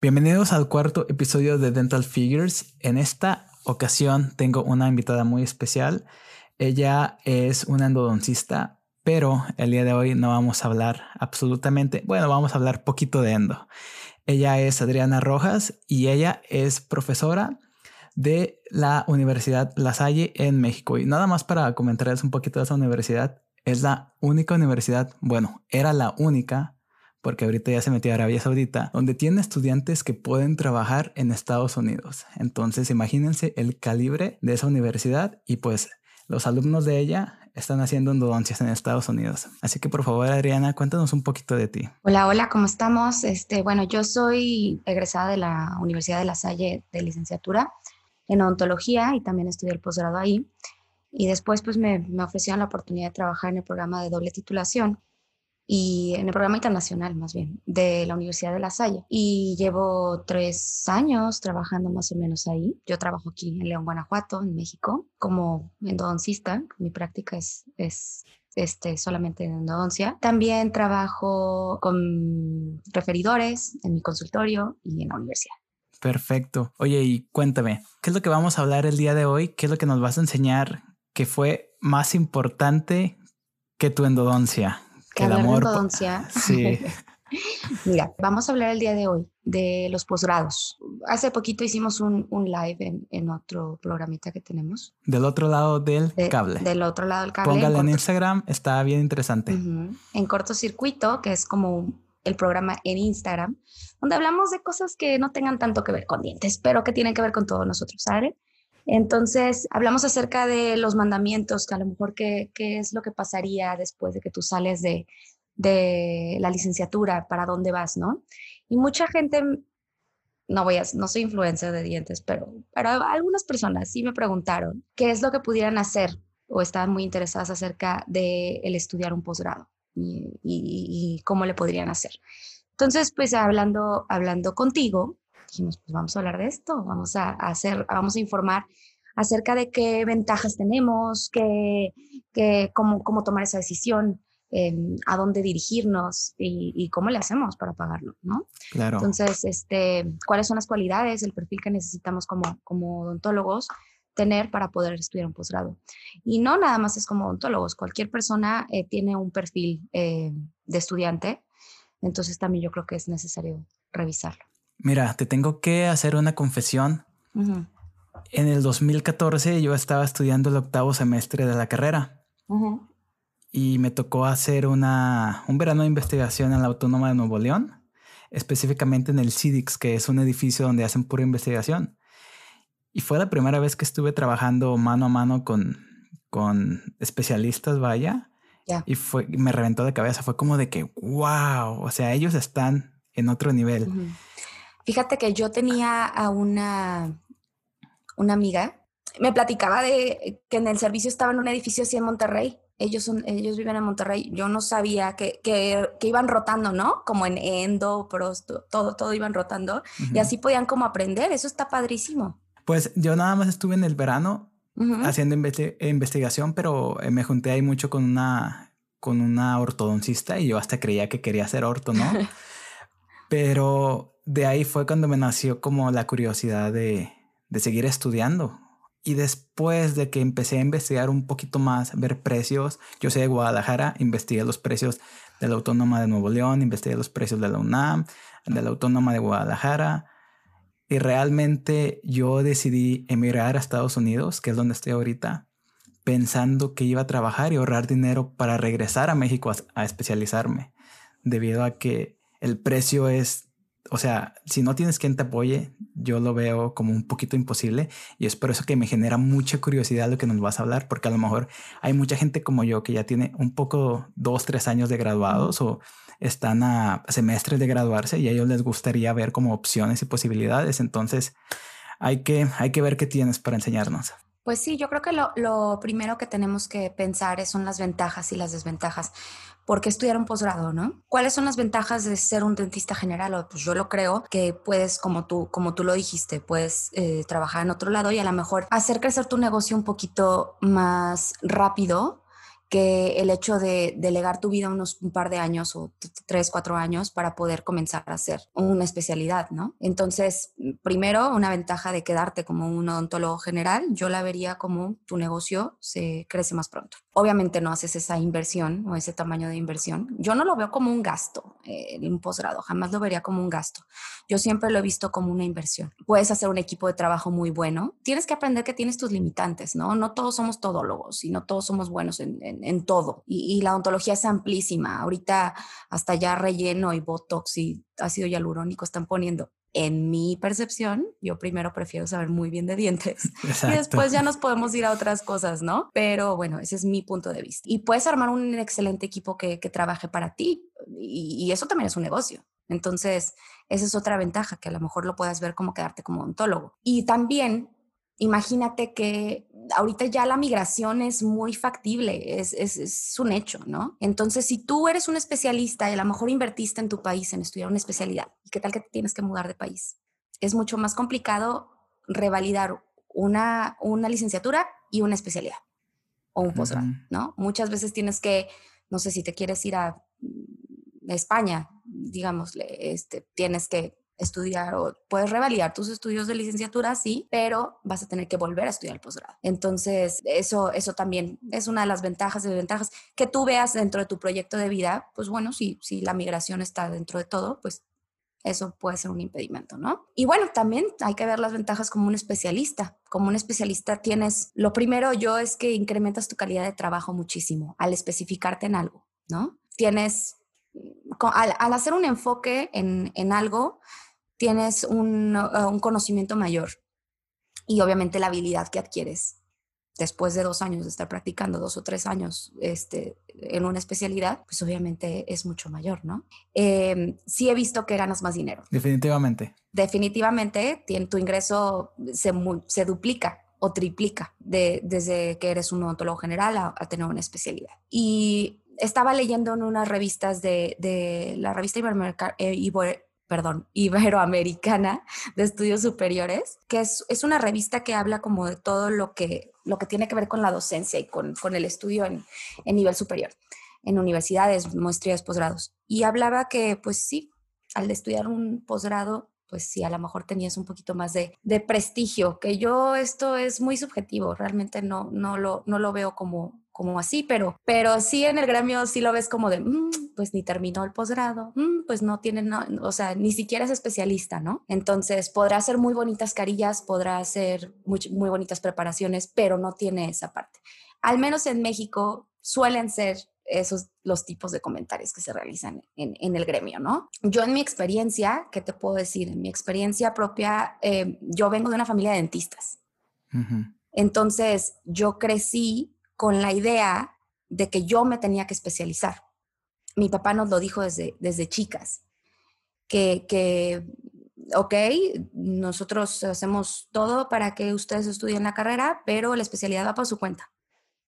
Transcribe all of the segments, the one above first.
Bienvenidos al cuarto episodio de Dental Figures. En esta ocasión tengo una invitada muy especial. Ella es una endodoncista, pero el día de hoy no vamos a hablar absolutamente, bueno, vamos a hablar poquito de endo. Ella es Adriana Rojas y ella es profesora de la Universidad La Salle en México. Y nada más para comentarles un poquito de esa universidad, es la única universidad, bueno, era la única porque ahorita ya se metió a Arabia Saudita, donde tiene estudiantes que pueden trabajar en Estados Unidos. Entonces, imagínense el calibre de esa universidad y pues los alumnos de ella están haciendo endodoncias en Estados Unidos. Así que por favor, Adriana, cuéntanos un poquito de ti. Hola, hola, ¿cómo estamos? Este, bueno, yo soy egresada de la Universidad de La Salle de licenciatura en odontología y también estudié el posgrado ahí. Y después pues me, me ofrecieron la oportunidad de trabajar en el programa de doble titulación y en el programa internacional más bien de la Universidad de La Salle. Y llevo tres años trabajando más o menos ahí. Yo trabajo aquí en León, Guanajuato, en México, como endodoncista. Mi práctica es, es este, solamente en endodoncia. También trabajo con referidores en mi consultorio y en la universidad. Perfecto. Oye, y cuéntame, ¿qué es lo que vamos a hablar el día de hoy? ¿Qué es lo que nos vas a enseñar que fue más importante que tu endodoncia? Que el amor. Sí. Mira, vamos a hablar el día de hoy de los posgrados. Hace poquito hicimos un, un live en, otro programita que tenemos. Del otro lado del cable. Del otro lado del cable. Póngale en, Instagram, está bien interesante. En cortocircuito, que es como el programa en Instagram, donde hablamos de cosas que no tengan tanto que ver con dientes, pero que tienen que ver con todos nosotros, ¿sabes? Entonces, hablamos acerca de los mandamientos, que a lo mejor qué, es lo que pasaría después de que tú sales de, la licenciatura, para dónde vas, ¿no? Y mucha gente, no voy a, no soy influencer de dientes, pero, pero algunas personas sí me preguntaron qué es lo que pudieran hacer o estaban muy interesadas acerca de el estudiar un posgrado y, y, cómo le podrían hacer. Entonces, pues hablando, hablando contigo, dijimos, pues vamos a hablar de esto, vamos a, hacer, vamos a informar acerca de qué ventajas tenemos, qué, qué, cómo, cómo tomar esa decisión, em, a dónde dirigirnos y, cómo le hacemos para pagarlo, ¿no? Claro. Entonces, este, ¿cuáles son las cualidades, el perfil que necesitamos como, como odontólogos tener para poder estudiar un posgrado? Y no nada más es como odontólogos, cualquier persona eh, tiene un perfil eh, de estudiante, entonces también yo creo que es necesario revisarlo. Mira, te tengo que hacer una confesión. En el 2014 yo estaba estudiando el octavo semestre de la carrera y me tocó hacer una, un verano de investigación en la Autónoma de Nuevo León, específicamente en el CIDIX, que es un edificio donde hacen pura investigación. Y fue la primera vez que estuve trabajando mano a mano con, con especialistas, vaya. Y fue, me reventó de cabeza. Fue como de que, wow, o sea, ellos están en otro nivel. Fíjate que yo tenía a una, una amiga, me platicaba de que en el servicio estaba en un edificio así en Monterrey. Ellos, son, ellos viven en Monterrey. Yo no sabía que, que, iban rotando, ¿no? Como en endo, prosto, todo, todo iban rotando. Y así podían como aprender. Eso está padrísimo. Pues yo nada más estuve en el verano haciendo investigación, pero eh, me junté ahí mucho con una, con una ortodoncista y yo hasta creía que quería ser orto, ¿no? pero de ahí fue cuando me nació como la curiosidad de, seguir estudiando. Y después de que empecé a investigar un poquito más, ver precios, yo soy de Guadalajara, investigué los precios de la Autónoma de Nuevo León, investigué los precios de la UNAM, de la Autónoma de Guadalajara. Y realmente yo decidí emigrar a Estados Unidos, que es donde estoy ahorita, pensando que iba a trabajar y ahorrar dinero para regresar a México a, a especializarme, debido a que el precio es o sea, si no tienes quien te apoye, yo lo veo como un poquito imposible y es por eso que me genera mucha curiosidad lo que nos vas a hablar, porque a lo mejor hay mucha gente como yo que ya tiene un poco dos, tres años de graduados o están a semestres de graduarse y a ellos les gustaría ver como opciones y posibilidades. Entonces, hay que, hay que ver qué tienes para enseñarnos. Pues sí, yo creo que lo, primero que tenemos que pensar son las ventajas y las desventajas. ¿por qué estudiar un posgrado, no? ¿Cuáles son las ventajas de ser un dentista general? Pues yo lo creo que puedes, como tú, como tú lo dijiste, puedes eh, trabajar en otro lado y a lo mejor hacer crecer tu negocio un poquito más rápido que el hecho de delegar tu vida unos un par de años o tres, cuatro años para poder comenzar a hacer una especialidad, ¿no? Entonces, primero, una ventaja de quedarte como un odontólogo general, yo la vería como tu negocio se crece más pronto. Obviamente no haces esa inversión o ese tamaño de inversión. Yo no lo veo como un gasto, eh, un posgrado, jamás lo vería como un gasto. Yo siempre lo he visto como una inversión. Puedes hacer un equipo de trabajo muy bueno. Tienes que aprender que tienes tus limitantes, ¿no? No todos somos todólogos y no todos somos buenos en, en, todo. Y, la odontología es amplísima. Ahorita hasta ya relleno y botox y ácido hialurónico están poniendo. En mi percepción, yo primero prefiero saber muy bien de dientes y después ya nos podemos ir a otras cosas, ¿no? Pero bueno, ese es mi punto de vista. Y puedes armar un excelente equipo que, que trabaje para ti y, y eso también es un negocio. Entonces, esa es otra ventaja, que a lo mejor lo puedas ver como quedarte como ontólogo. Y también, imagínate que ahorita ya la migración es muy factible, es, es, un hecho, ¿no? Entonces, si tú eres un especialista y a lo mejor invertiste en tu país en estudiar una especialidad, ¿y qué tal que te tienes que mudar de país? Es mucho más complicado revalidar una, una licenciatura y una especialidad o un posgrado, ¿no? Muchas veces tienes que, no sé si te quieres ir a España, digamos, este, tienes que estudiar o puedes revalidar tus estudios de licenciatura, sí, pero vas a tener que volver a estudiar el posgrado. Entonces, eso, eso también es una de las ventajas y desventajas que tú veas dentro de tu proyecto de vida. Pues bueno, si, si la migración está dentro de todo, pues eso puede ser un impedimento, ¿no? Y bueno, también hay que ver las ventajas como un especialista. Como un especialista tienes, lo primero yo es que incrementas tu calidad de trabajo muchísimo al especificarte en algo, ¿no? Tienes al, hacer un enfoque en, algo, tienes un, uh, un, conocimiento mayor y obviamente la habilidad que adquieres después de dos años de estar practicando, dos o tres años este, en una especialidad, pues obviamente es mucho mayor, ¿no? Eh, sí he visto que ganas más dinero. Definitivamente. Definitivamente tu ingreso se, se duplica o triplica de, desde que eres un odontólogo general a, a tener una especialidad. Y estaba leyendo en unas revistas de, la revista eh, perdón, Iberoamericana de Estudios Superiores, que es, una revista que habla como de todo lo que, lo que tiene que ver con la docencia y con, el estudio en, nivel superior, en universidades, maestrías, posgrados. Y hablaba que, pues sí, al estudiar un posgrado, pues sí, a lo mejor tenías un poquito más de, prestigio, que yo esto es muy subjetivo, realmente no, no, lo, no lo veo como, como así, pero, pero sí en el gremio sí lo ves como de, mm, pues ni terminó el posgrado, mm, pues no tiene, o sea, ni siquiera es especialista, ¿no? Entonces podrá hacer muy bonitas carillas, podrá hacer muy, muy bonitas preparaciones, pero no tiene esa parte. Al menos en México suelen ser esos los tipos de comentarios que se realizan en, en, el gremio, ¿no? Yo en mi experiencia, ¿qué te puedo decir? En mi experiencia propia, eh, yo vengo de una familia de dentistas. Entonces, yo crecí con la idea de que yo me tenía que especializar. Mi papá nos lo dijo desde, desde chicas, que, que, ok, nosotros hacemos todo para que ustedes estudien la carrera, pero la especialidad va por su cuenta,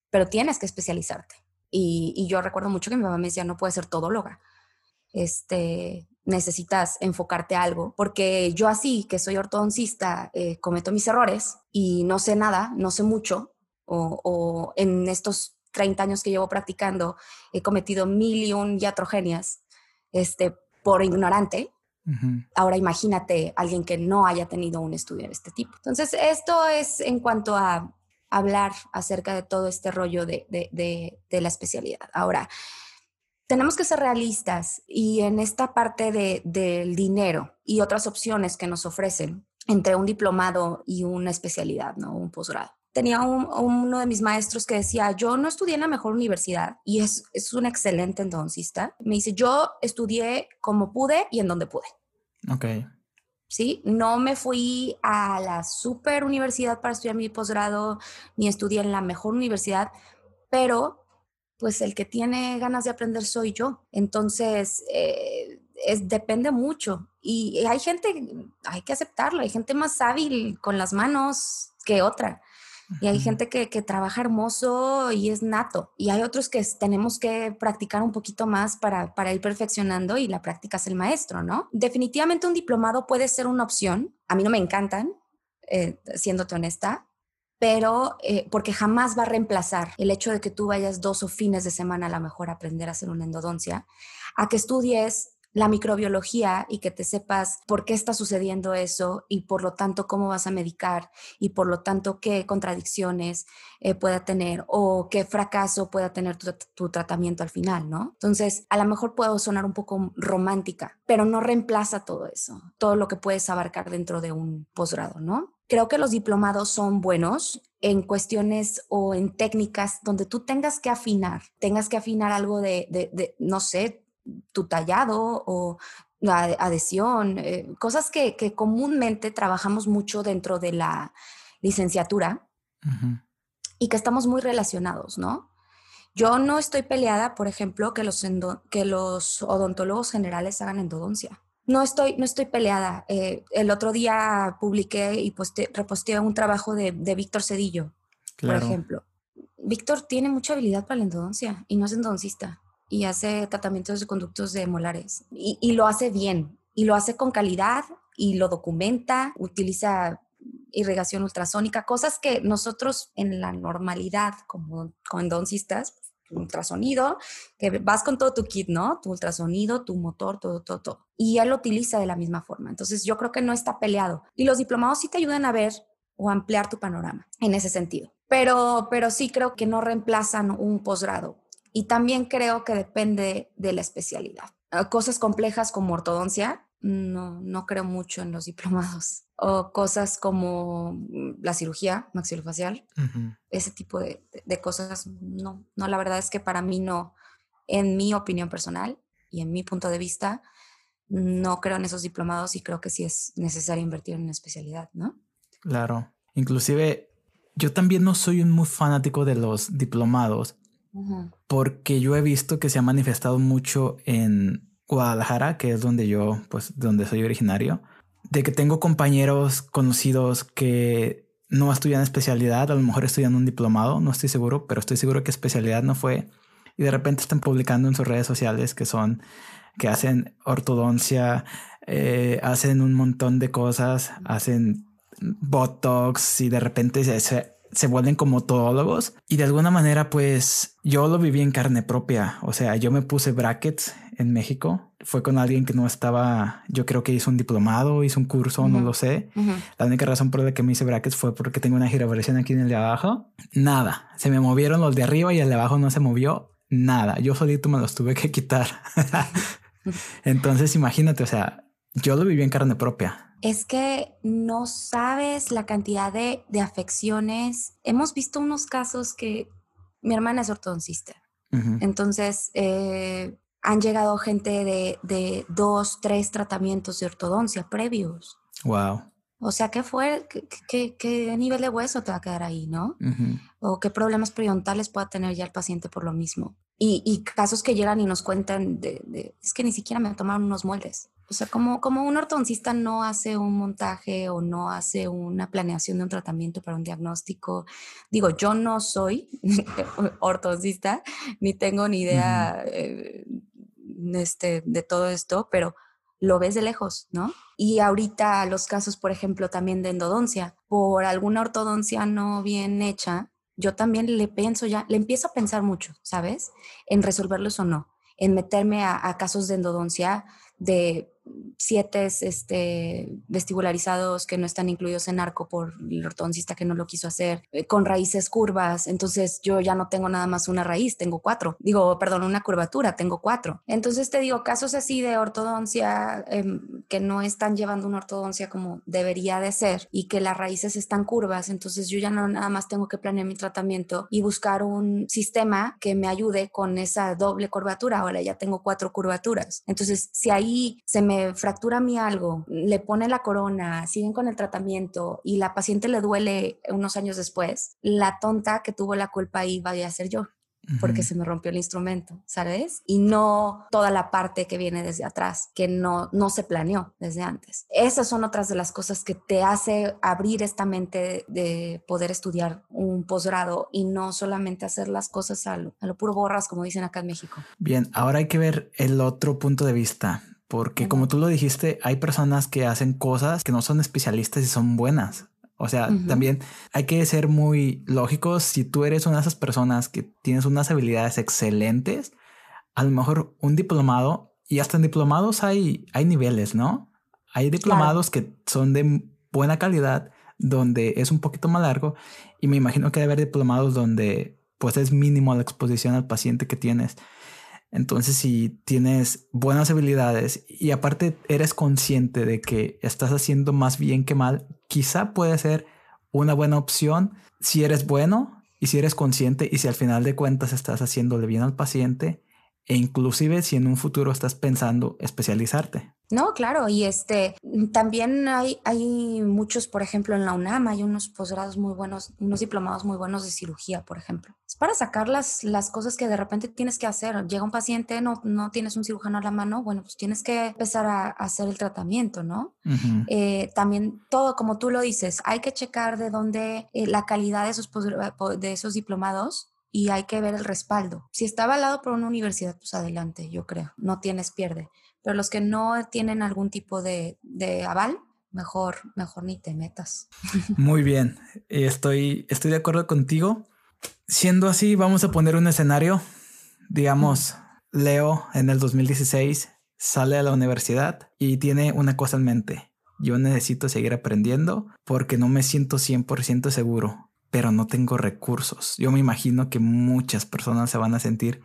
pero tienes que especializarte. Y, yo recuerdo mucho que mi mamá me decía, no puedes ser todóloga, este, necesitas enfocarte algo, porque yo así, que soy ortodoncista, eh, cometo mis errores y no sé nada, no sé mucho, o, en estos 30 años que llevo practicando he cometido mil y un iatrogenias este, por ignorante. Ahora imagínate alguien que no haya tenido un estudio de este tipo. Entonces, esto es en cuanto a hablar acerca de todo este rollo de, de, la especialidad. Ahora, tenemos que ser realistas y en esta parte del dinero y otras opciones que nos ofrecen entre un diplomado y una especialidad, ¿no? Un posgrado tenía uno de mis maestros que decía, yo no estudié en la mejor universidad y es, es un excelente endoncista. Me dice, yo estudié como pude y en donde pude. Ok. ¿Sí? No me fui a la super universidad para estudiar mi posgrado, ni estudié en la mejor universidad, pero pues el que tiene ganas de aprender soy yo. Entonces, eh, es, depende mucho. Y hay gente, hay que aceptarlo, hay gente más hábil con las manos que otra. Y hay gente que, trabaja hermoso y es nato. Y hay otros que tenemos que practicar un poquito más para, ir perfeccionando y la práctica es el maestro, ¿no? Definitivamente un diplomado puede ser una opción. A mí no me encantan, eh, siéndote honesta, pero eh, porque jamás va a reemplazar el hecho de que tú vayas dos o fines de semana a lo mejor a aprender a hacer una endodoncia, a que estudies la microbiología y que te sepas por qué está sucediendo eso y por lo tanto cómo vas a medicar y por lo tanto qué contradicciones eh, pueda tener o qué fracaso pueda tener tu, tratamiento al final, ¿no? Entonces, a lo mejor puedo sonar un poco romántica, pero no reemplaza todo eso, todo lo que puedes abarcar dentro de un posgrado, ¿no? Creo que los diplomados son buenos en cuestiones o en técnicas donde tú tengas que afinar, tengas que afinar algo de, de no sé, tu tallado o la adhesión, eh, cosas que, que, comúnmente trabajamos mucho dentro de la licenciatura y que estamos muy relacionados, ¿no? Yo no estoy peleada, por ejemplo, que los, que los odontólogos generales hagan endodoncia. No estoy, no estoy peleada. Eh, el otro día publiqué y reposteé un trabajo de, de Víctor Cedillo, por ejemplo. Víctor tiene mucha habilidad para la endodoncia y no es endodoncista y hace tratamientos de conductos de molares y, lo hace bien y lo hace con calidad y lo documenta, utiliza irrigación ultrasónica, cosas que nosotros en la normalidad como, como endoncistas, ultrasonido, que vas con todo tu kit, ¿no? Tu ultrasonido, tu motor, todo, todo, todo. Y él lo utiliza de la misma forma. Entonces yo creo que no está peleado. Y los diplomados sí te ayudan a ver o ampliar tu panorama en ese sentido. Pero, pero sí creo que no reemplazan un posgrado. Y también creo que depende de la especialidad. Ah, cosas complejas como ortodoncia, no, no creo mucho en los diplomados. O cosas como mm, la cirugía maxilofacial, ese tipo de, de, cosas, no, no, la verdad es que para mí no, en mi opinión personal y en mi punto de vista, no creo en esos diplomados y creo que sí es necesario invertir en una especialidad, ¿no? Claro, inclusive yo también no soy un muy fanático de los diplomados, porque yo he visto que se ha manifestado mucho en Guadalajara, que es donde yo, pues, donde soy originario, de que tengo compañeros conocidos que no estudian especialidad, a lo mejor estudian un diplomado, no estoy seguro, pero estoy seguro que especialidad no fue. Y de repente están publicando en sus redes sociales que son, que hacen ortodoncia, eh, hacen un montón de cosas, hacen botox y de repente se, se vuelven como todólogos y de alguna manera pues yo lo viví en carne propia, o sea, yo me puse brackets en México, fue con alguien que no estaba, yo creo que hizo un diplomado, hizo un curso, no lo sé. La única razón por la que me hice brackets fue porque tengo una giraversión aquí en el de abajo. Nada, se me movieron los de arriba y el de abajo no se movió nada. Yo solito me los tuve que quitar. Entonces imagínate, o sea, yo lo viví en carne propia es que no sabes la cantidad de, afecciones. Hemos visto unos casos que mi hermana es ortodoncista. Entonces, eh, han llegado gente de, dos, tres tratamientos de ortodoncia previos. Wow. O sea, ¿qué fue? ¿Qué, nivel de hueso te va a quedar ahí, no? O qué problemas periodontales pueda tener ya el paciente por lo mismo. Y, casos que llegan y nos cuentan de, es que ni siquiera me tomaron unos moldes. O sea, como, como un ortodoncista no hace un montaje o no hace una planeación de un tratamiento para un diagnóstico. Digo, yo no soy ortodoncista, ni tengo ni idea eh, este, de todo esto, pero lo ves de lejos, ¿no? Y ahorita los casos, por ejemplo, también de endodoncia, por alguna ortodoncia no bien hecha, yo también le pienso ya, le empiezo a pensar mucho, ¿sabes? En resolverlos o no, en meterme a, a casos de endodoncia de siete este, vestibularizados que no están incluidos en arco por el ortodoncista que no lo quiso hacer, eh, con raíces curvas. Entonces yo ya no tengo nada más una raíz, tengo cuatro. Digo, perdón, una curvatura, tengo cuatro. Entonces te digo, casos así de ortodoncia em, que no están llevando una ortodoncia como debería de ser y que las raíces están curvas. Entonces yo ya no nada más tengo que planear mi tratamiento y buscar un sistema que me ayude con esa doble curvatura. Ahora ya tengo cuatro curvaturas. Entonces si ahí se me fractura a mí algo, le pone la corona, siguen con el tratamiento y la paciente le duele unos años después, la tonta que tuvo la culpa ahí vaya a ser yo porque se me rompió el instrumento, ¿sabes? Y no toda la parte que viene desde atrás, que no, no se planeó desde antes. Esas son otras de las cosas que te hace abrir esta mente de poder estudiar un posgrado y no solamente hacer las cosas a lo, a lo puro borras, como dicen acá en México. Bien, ahora hay que ver el otro punto de vista. Porque como tú lo dijiste, hay personas que hacen cosas que no son especialistas y son buenas. O sea, también hay que ser muy lógicos. Si tú eres una de esas personas que tienes unas habilidades excelentes, a lo mejor un diplomado, y hasta en diplomados hay, hay niveles, ¿no? Hay diplomados que son de buena calidad, donde es un poquito más largo, y me imagino que debe haber diplomados donde pues es mínimo la exposición al paciente que tienes. Entonces, si tienes buenas habilidades y aparte eres consciente de que estás haciendo más bien que mal, quizá puede ser una buena opción si eres bueno y si eres consciente y si al final de cuentas estás haciéndole bien al paciente e inclusive si en un futuro estás pensando especializarte. No, claro, y este también hay, hay muchos, por ejemplo, en la UNAM hay unos posgrados muy buenos, unos diplomados muy buenos de cirugía, por ejemplo. Es para sacar las, las cosas que de repente tienes que hacer. Llega un paciente, no, no tienes un cirujano a la mano, bueno, pues tienes que empezar a, hacer el tratamiento, ¿no? Eh, también todo, como tú lo dices, hay que checar de dónde eh, la calidad de esos, de esos diplomados y hay que ver el respaldo. Si está avalado por una universidad, pues adelante, yo creo, no tienes pierde. Pero los que no tienen algún tipo de, de aval, mejor, mejor ni te metas. Muy bien, estoy, estoy de acuerdo contigo. Siendo así, vamos a poner un escenario. Digamos, Leo en el 2016 sale a la universidad y tiene una cosa en mente. Yo necesito seguir aprendiendo porque no me siento 100% seguro pero no tengo recursos. Yo me imagino que muchas personas se van a sentir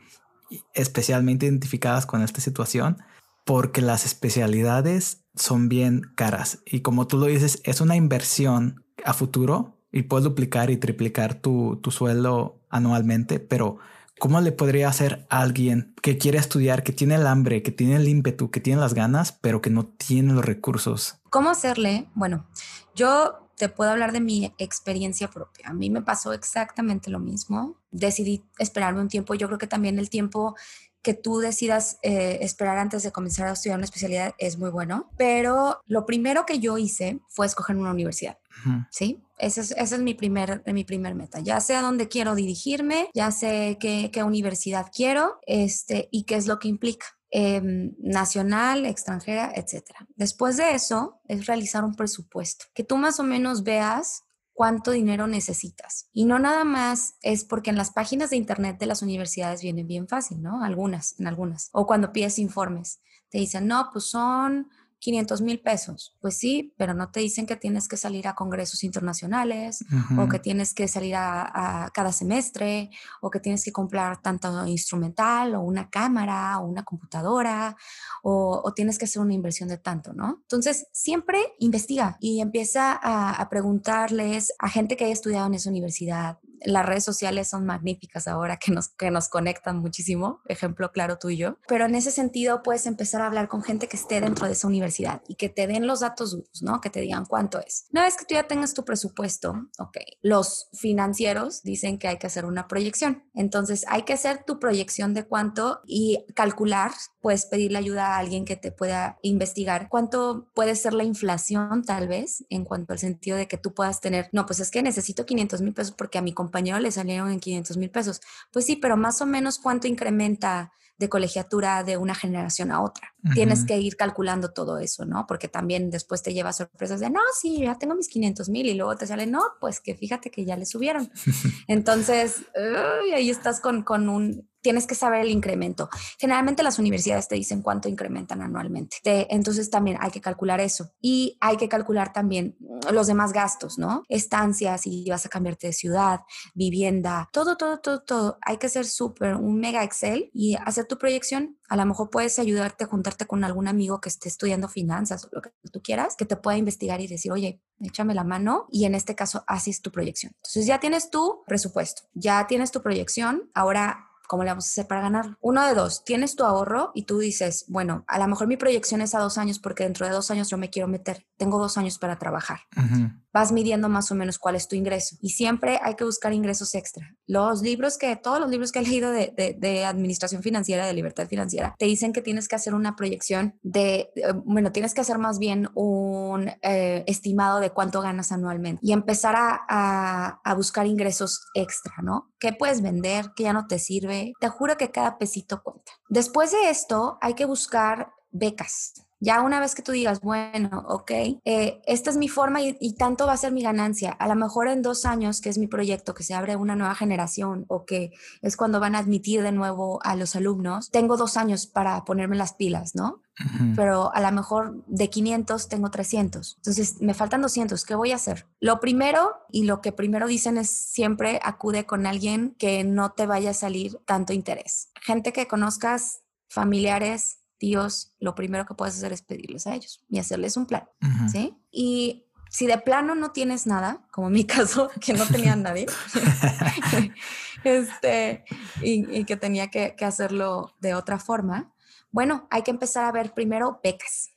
especialmente identificadas con esta situación porque las especialidades son bien caras y como tú lo dices, es una inversión a futuro y puedes duplicar y triplicar tu, tu sueldo anualmente, pero ¿cómo le podría hacer a alguien que quiere estudiar, que tiene el hambre, que tiene el ímpetu, que tiene las ganas, pero que no tiene los recursos? ¿Cómo hacerle? Bueno, yo te puedo hablar de mi experiencia propia. A mí me pasó exactamente lo mismo. Decidí esperarme un tiempo. Yo creo que también el tiempo que tú decidas eh, esperar antes de comenzar a estudiar una especialidad es muy bueno, pero lo primero que yo hice fue escoger una universidad, ¿sí? Esa es, ese es, mi, primer, mi primer meta. Ya sé a dónde quiero dirigirme, ya sé qué, qué universidad quiero este, y qué es lo que implica. Em, nacional, extranjera, etcétera. Después de eso, es realizar un presupuesto, que tú más o menos veas cuánto dinero necesitas. Y no nada más es porque en las páginas de internet de las universidades vienen bien fácil, ¿no? Algunas, en algunas. O cuando pides informes, te dicen, no, pues son 500 mil pesos. Pues sí, pero no te dicen que tienes que salir a congresos internacionales o que tienes que salir a, cada semestre o que tienes que comprar tanto instrumental o una cámara o una computadora o, tienes que hacer una inversión de tanto, ¿no? Entonces, siempre investiga y empieza a, a preguntarles a gente que haya estudiado en esa universidad, las redes sociales son magníficas ahora que nos, que nos conectan muchísimo, ejemplo claro tú y yo, pero en ese sentido puedes empezar a hablar con gente que esté dentro de esa universidad y que te den los datos ¿no? Que te digan cuánto es. Una vez que tú ya tengas tu presupuesto, ok, los financieros dicen que hay que hacer una proyección. Entonces hay que hacer tu proyección de cuánto y calcular, puedes pedirle ayuda a alguien que te pueda investigar cuánto puede ser la inflación tal vez en cuanto al sentido de que tú puedas tener, no, pues es que necesito 500 mil pesos porque a mi le salieron en 500 mil pesos. Pues sí, pero más o menos cuánto incrementa de colegiatura de una generación a otra. Tienes que ir calculando todo eso, ¿no? Porque también después te lleva sorpresas de, no, sí, ya tengo mis 500 mil y luego te sale, no, pues que fíjate que ya le subieron. Entonces, ahí estás con, con un, tienes que saber el incremento. Generalmente las universidades te dicen cuánto incrementan anualmente. entonces también hay que calcular eso. Y hay que calcular también los demás gastos, ¿no? Estancias, si vas a cambiarte de ciudad, vivienda, todo, todo, todo, todo. Hay que hacer súper un mega Excel y hacer tu proyección. A lo mejor puedes ayudarte a juntarte con algún amigo que esté estudiando finanzas o lo que tú quieras, que te pueda investigar y decir, oye, échame la mano y en este caso haces tu proyección. Entonces ya tienes tu presupuesto, ya tienes tu proyección. Ahora ¿cómo le vamos a hacer para ganar? Uno de dos, tienes tu ahorro y tú dices, bueno, a lo mejor mi proyección es a dos años porque dentro de dos años yo me quiero meter, tengo dos años para trabajar. Vas midiendo más o menos cuál es tu ingreso y siempre hay que buscar ingresos extra. Los libros que, todos los libros que he leído de, administración financiera, de libertad financiera, te dicen que tienes que hacer una proyección de, eh, bueno, tienes que hacer más bien un eh, estimado de cuánto ganas anualmente y empezar a, a buscar ingresos extra, ¿no? ¿Qué puedes vender? ¿Qué ya no te sirve? Te juro que cada pesito cuenta. Después de esto, hay que buscar becas. Ya una vez que tú digas, bueno, ok, eh, esta es mi forma y, y, tanto va a ser mi ganancia. A lo mejor en dos años, que es mi proyecto, que se abre una nueva generación o que es cuando van a admitir de nuevo a los alumnos, tengo dos años para ponerme las pilas, ¿no? Pero a lo mejor de 500 tengo 300. Entonces me faltan 200. ¿Qué voy a hacer? Lo primero y lo que primero dicen es siempre acude con alguien que no te vaya a salir tanto interés. Gente que conozcas, familiares, tíos, lo primero que puedes hacer es pedirles a ellos y hacerles un plan, ¿sí? Y si de plano no tienes nada, como en mi caso, que no tenía nadie, este, y, que tenía que, que, hacerlo de otra forma, bueno, hay que empezar a ver primero becas,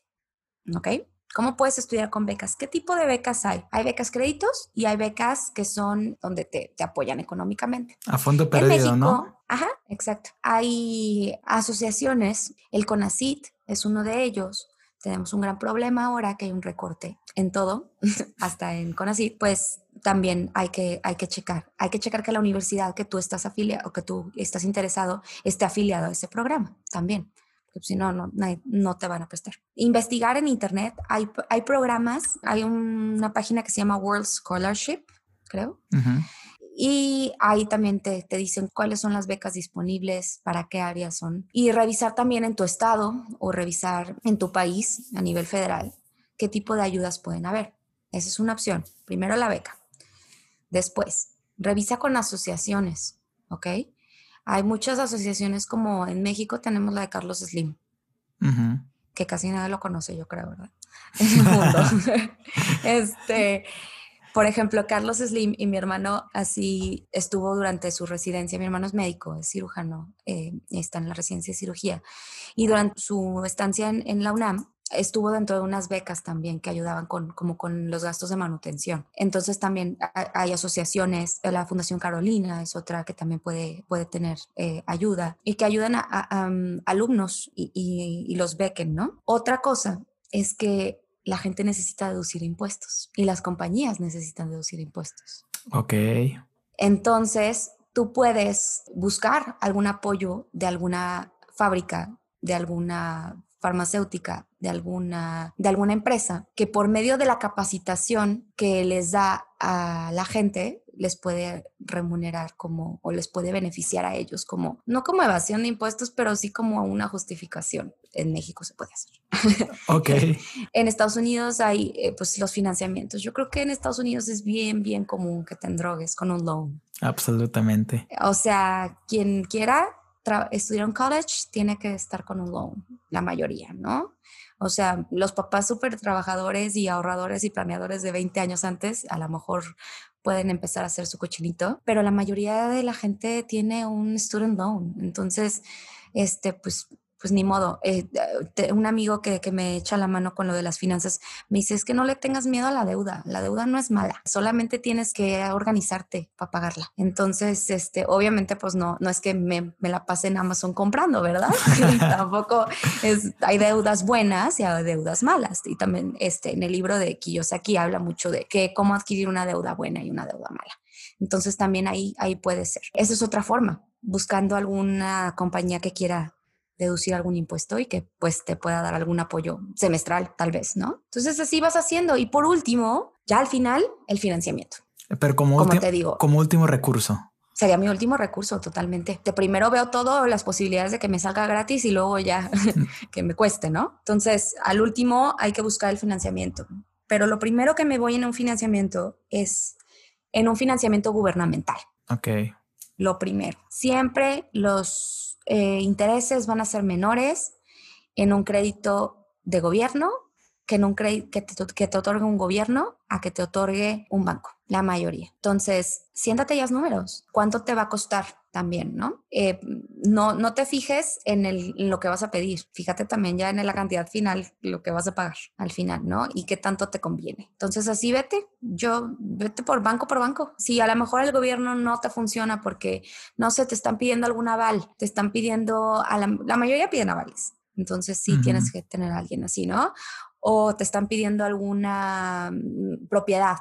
¿ok? ¿Cómo puedes estudiar con becas? ¿Qué tipo de becas hay? Hay becas créditos y hay becas que son donde te, te apoyan económicamente. A fondo perdido, ¿no? Ajá, exacto. Hay asociaciones, el CONACIT es uno de ellos. Tenemos un gran problema ahora que hay un recorte en todo, hasta en CONACIT, pues también hay que, hay que checar. Hay que checar que la universidad que tú estás afiliado o que tú estás interesado esté afiliado a ese programa también porque si no, no, no te van a prestar. Investigar en Internet, hay, hay programas, hay una página que se llama World Scholarship, creo. Y ahí también te, te, dicen cuáles son las becas disponibles, para qué áreas son. Y revisar también en tu estado o revisar en tu país a nivel federal qué tipo de ayudas pueden haber. Esa es una opción. Primero la beca. Después, revisa con asociaciones, ¿ok? Hay muchas asociaciones como en México tenemos la de Carlos Slim, que casi nadie lo conoce, yo creo, ¿verdad? En el mundo. este, por ejemplo, Carlos Slim y mi hermano así estuvo durante su residencia. Mi hermano es médico, es cirujano, eh, está en la residencia de cirugía. Y durante su estancia en la UNAM, estuvo dentro de unas becas también que ayudaban con, como con los gastos de manutención. Entonces también hay asociaciones, la Fundación Carolina es otra que también puede, puede tener eh, ayuda y que ayudan a, mm, alumnos y, y, los bequen, ¿no? Otra cosa es que la gente necesita deducir impuestos y las compañías necesitan deducir impuestos. Ok. Entonces, tú puedes buscar algún apoyo de alguna fábrica, de alguna farmacéutica de alguna, de alguna empresa que por medio de la capacitación que les da a la gente les puede remunerar como o les puede beneficiar a ellos como no como evasión de impuestos pero sí como una justificación en México se puede hacer. Ok. En Estados Unidos hay eh, pues los financiamientos. Yo creo que en Estados Unidos es bien bien común que te drogues con un loan. Absolutamente. O sea quien quiera estudiar en college tiene que estar con un loan, la mayoría, ¿no? O sea, los papás súper trabajadores y ahorradores y planeadores de 20 años antes, a lo mejor pueden empezar a hacer su cochinito, pero la mayoría de la gente tiene un student loan. Entonces, este, pues pues ni modo. Eh, un amigo que, que, me echa la mano con lo de las finanzas me dice, es que no le tengas miedo a la deuda. La deuda no es mala, solamente tienes que organizarte para pagarla. Entonces, este, obviamente, pues no, no es que me, me la pase en Amazon comprando, ¿verdad? Tampoco es, hay deudas buenas y hay deudas malas. Y también este, en el libro de Kiyosaki habla mucho de que cómo adquirir una deuda buena y una deuda mala. Entonces también ahí, ahí puede ser. Esa es otra forma, buscando alguna compañía que quiera deducir algún impuesto y que pues te pueda dar algún apoyo semestral, tal vez, ¿no? Entonces así vas haciendo. Y por último, ya al final, el financiamiento. Pero como, te digo, como último recurso. Sería mi último recurso totalmente. De primero veo todas las posibilidades de que me salga gratis y luego ya que me cueste, ¿no? Entonces, al último hay que buscar el financiamiento. Pero lo primero que me voy en un financiamiento es en un financiamiento gubernamental. Ok. Lo primero. Siempre los eh, intereses van a ser menores en un crédito de gobierno que, en un que, te, que te otorgue un gobierno a que te otorgue un banco, la mayoría. Entonces, siéntate ya números. ¿Cuánto te va a costar también, no? Eh, no, no te fijes en, el, lo que vas a pedir. Fíjate también ya en la cantidad final, lo que vas a pagar al final, ¿no? Y qué tanto te conviene. Entonces, así vete. Yo, vete por banco por banco. Si a lo mejor el gobierno no te funciona porque, no sé, te están pidiendo algún aval, te están pidiendo, a la, mayoría piden avales. Entonces sí tienes que tener a alguien así, ¿no? o te están pidiendo alguna mm, propiedad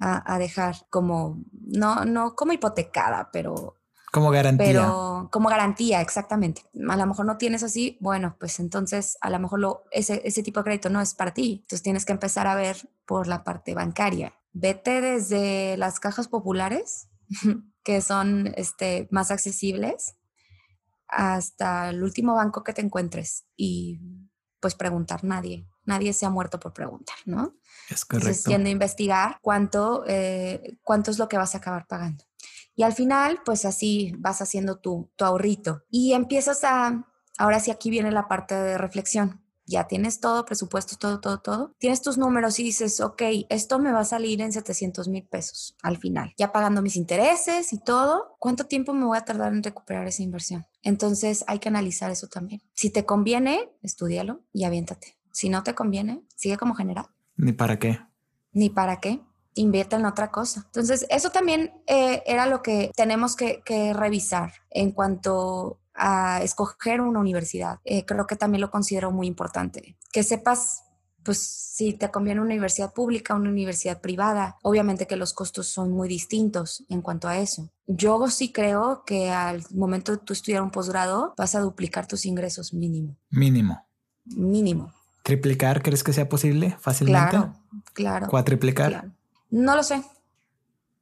a, dejar como, no, no como hipotecada, pero... Como garantía. Pero como garantía, exactamente. A lo mejor no tienes así, bueno, pues entonces a lo mejor lo, ese, ese tipo de crédito no es para ti. Entonces tienes que empezar a ver por la parte bancaria. Vete desde las cajas populares, que son este, más accesibles, hasta el último banco que te encuentres y pues preguntar nadie. Nadie se ha muerto por preguntar, ¿no? Es correcto. Entonces, yendo a investigar cuánto, eh, cuánto es lo que vas a acabar pagando. Y al final, pues así vas haciendo tu, tu ahorrito. Y empiezas a, ahora sí aquí viene la parte de reflexión. Ya tienes todo, presupuesto, todo, todo, todo. Tienes tus números y dices, ok, esto me va a salir en 700 mil pesos al final. Ya pagando mis intereses y todo, ¿cuánto tiempo me voy a tardar en recuperar esa inversión? Entonces hay que analizar eso también. Si te conviene, estudialo y aviéntate. Si no te conviene, sigue como general. Ni para qué. Ni para qué invierte en otra cosa. Entonces, eso también eh, era lo que tenemos que, revisar en cuanto a escoger una universidad. Eh, creo que también lo considero muy importante. Que sepas, pues, si te conviene una universidad pública, una universidad privada. Obviamente que los costos son muy distintos en cuanto a eso. Yo sí creo que al momento de tú estudiar un posgrado, vas a duplicar tus ingresos mínimo. Mínimo. Mínimo. ¿Triplicar crees que sea posible fácilmente? Claro, claro. ¿Cuatriplicar? No lo sé.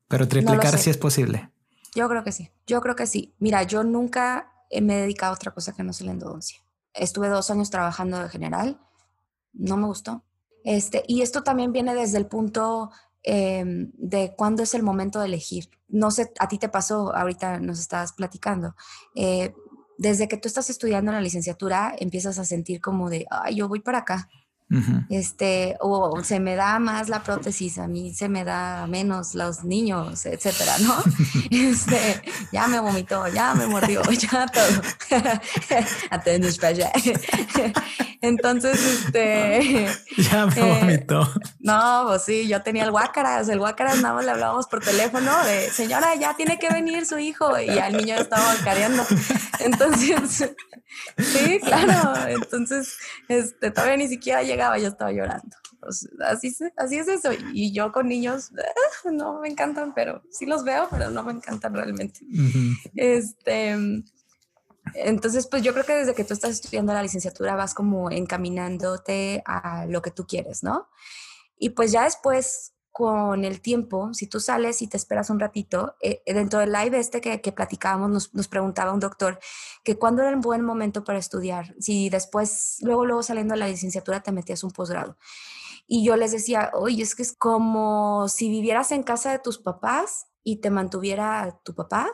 Pero triplicar sí es posible. Yo creo que sí. Yo creo que sí. Mira, yo nunca me he dedicado a otra cosa que no sea la endodoncia. Estuve dos años trabajando de general. No me gustó. Este, y esto también viene desde el punto em, de cuándo es el momento de elegir. No sé, a ti te pasó, ahorita nos estabas platicando. Eh, desde que tú estás estudiando la licenciatura, empiezas a sentir como de, ay, yo voy para acá este, o se me da más la prótesis, a mí se me da menos los niños, etcétera, ¿no? este, ya me vomitó, ya me mordió, ya todo. Entonces, este. Ya me eh, vomitó. no, pues sí, yo tenía el guácaras. El guácaras nada más le hablábamos por teléfono de señora, ya tiene que venir su hijo. Y al niño estaba careando. Entonces, sí, claro. Entonces, este, todavía ni siquiera llegaba, yo estaba llorando. Pues, así, así es eso. Y yo con niños, ah, no me encantan, pero sí los veo, pero no me encantan realmente. Este entonces, pues yo creo que desde que tú estás estudiando la licenciatura vas como encaminándote a lo que tú quieres, ¿no? Y pues ya después, con el tiempo, si tú sales y te esperas un ratito, eh, dentro del live este que, platicábamos, nos, nos, preguntaba un doctor que cuándo era un buen momento para estudiar, si después, luego, luego saliendo de la licenciatura te metías un posgrado. Y yo les decía, oye, es que es como si vivieras en casa de tus papás y te mantuviera tu papá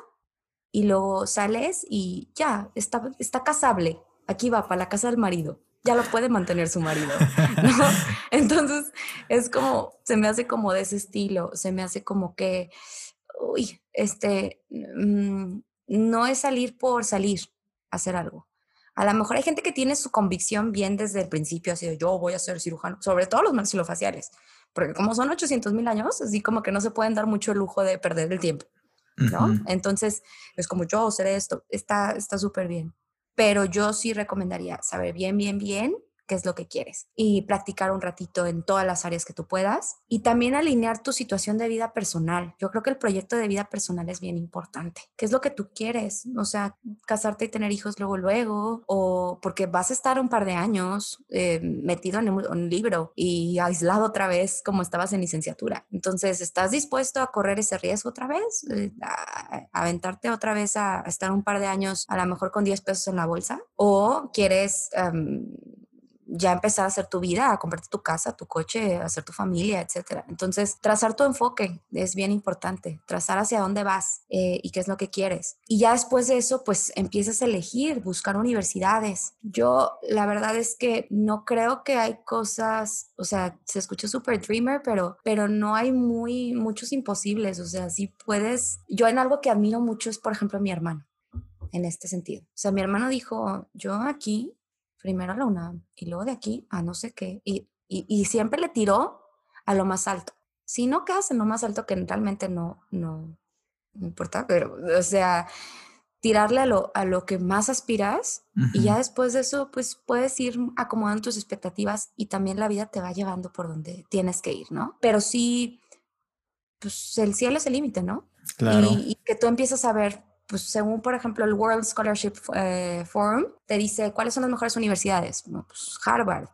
y luego sales y ya, está, está casable, aquí va para la casa del marido, ya lo puede mantener su marido, ¿no? Entonces es como, se me hace como de ese estilo, se me hace como que, uy, este, mm, no es salir por salir a hacer algo. A lo mejor hay gente que tiene su convicción bien desde el principio, así de yo voy a ser cirujano, sobre todo los maxilofaciales, porque como son 800 mil años, así como que no se pueden dar mucho el lujo de perder el tiempo. ¿no? Entonces, es como yo seré esto, está súper bien. Pero yo sí recomendaría saber bien, bien, bien qué es lo que quieres y practicar un ratito en todas las áreas que tú puedas y también alinear tu situación de vida personal. Yo creo que el proyecto de vida personal es bien importante. ¿Qué es lo que tú quieres? O sea, casarte y tener hijos luego, luego, o porque vas a estar un par de años eh, metido en un, libro y aislado otra vez como estabas en licenciatura. Entonces, ¿estás dispuesto a correr ese riesgo otra vez? Eh, a, aventarte otra vez a, estar un par de años a lo mejor con 10 pesos en la bolsa? ¿O quieres... Em, ya empezar a hacer tu vida, a comprarte tu casa, tu coche, a hacer tu familia, etcétera. Entonces, trazar tu enfoque es bien importante, trazar hacia dónde vas eh, y qué es lo que quieres. Y ya después de eso, pues empiezas a elegir, buscar universidades. Yo, la verdad es que no creo que hay cosas, o sea, se escucha súper dreamer, pero, pero no hay muy, muchos imposibles. O sea, si puedes, yo en algo que admiro mucho es, por ejemplo, mi hermano en este sentido. O sea, mi hermano dijo, yo aquí primero a la UNAM y luego de aquí a no sé qué, y, y, siempre le tiró a lo más alto. Si no quedas en lo más alto, que realmente no, no, importa, pero, o sea, tirarle a lo, a lo que más aspiras y ya después de eso, pues puedes ir acomodando tus expectativas y también la vida te va llevando por donde tienes que ir, ¿no? Pero sí, pues el cielo es el límite, ¿no? Claro. Y, y, que tú empiezas a ver pues según por ejemplo el World Scholarship eh, Forum, te dice cuáles son las mejores universidades. pues Harvard,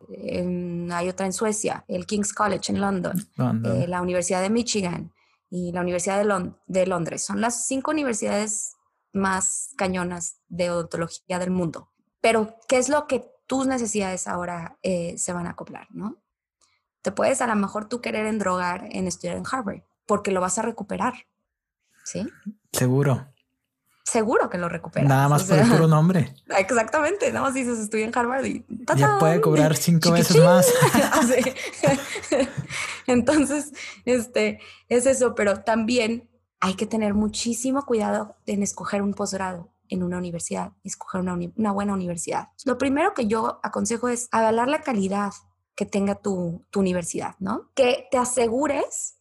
hay otra en Suecia, el King's College en London, eh, la Universidad de Michigan y la Universidad de, de Londres. Son las cinco universidades más cañonas de odontología del mundo. Pero, ¿qué es lo que tus necesidades ahora eh, se van a acoplar, no? Te puedes a lo mejor tú querer endrogar en estudiar en Harvard, porque lo vas a recuperar, ¿sí? Seguro. Seguro que lo recuperas. Nada más por el puro nombre. Exactamente, nada más dices estudia en Harvard y ya puede cobrar cinco veces más. Entonces, este es eso, pero también hay que tener muchísimo cuidado en escoger un posgrado en una universidad, escoger una, buena universidad. Lo primero que yo aconsejo es avalar la calidad que tenga tu, universidad, ¿no? Que te asegures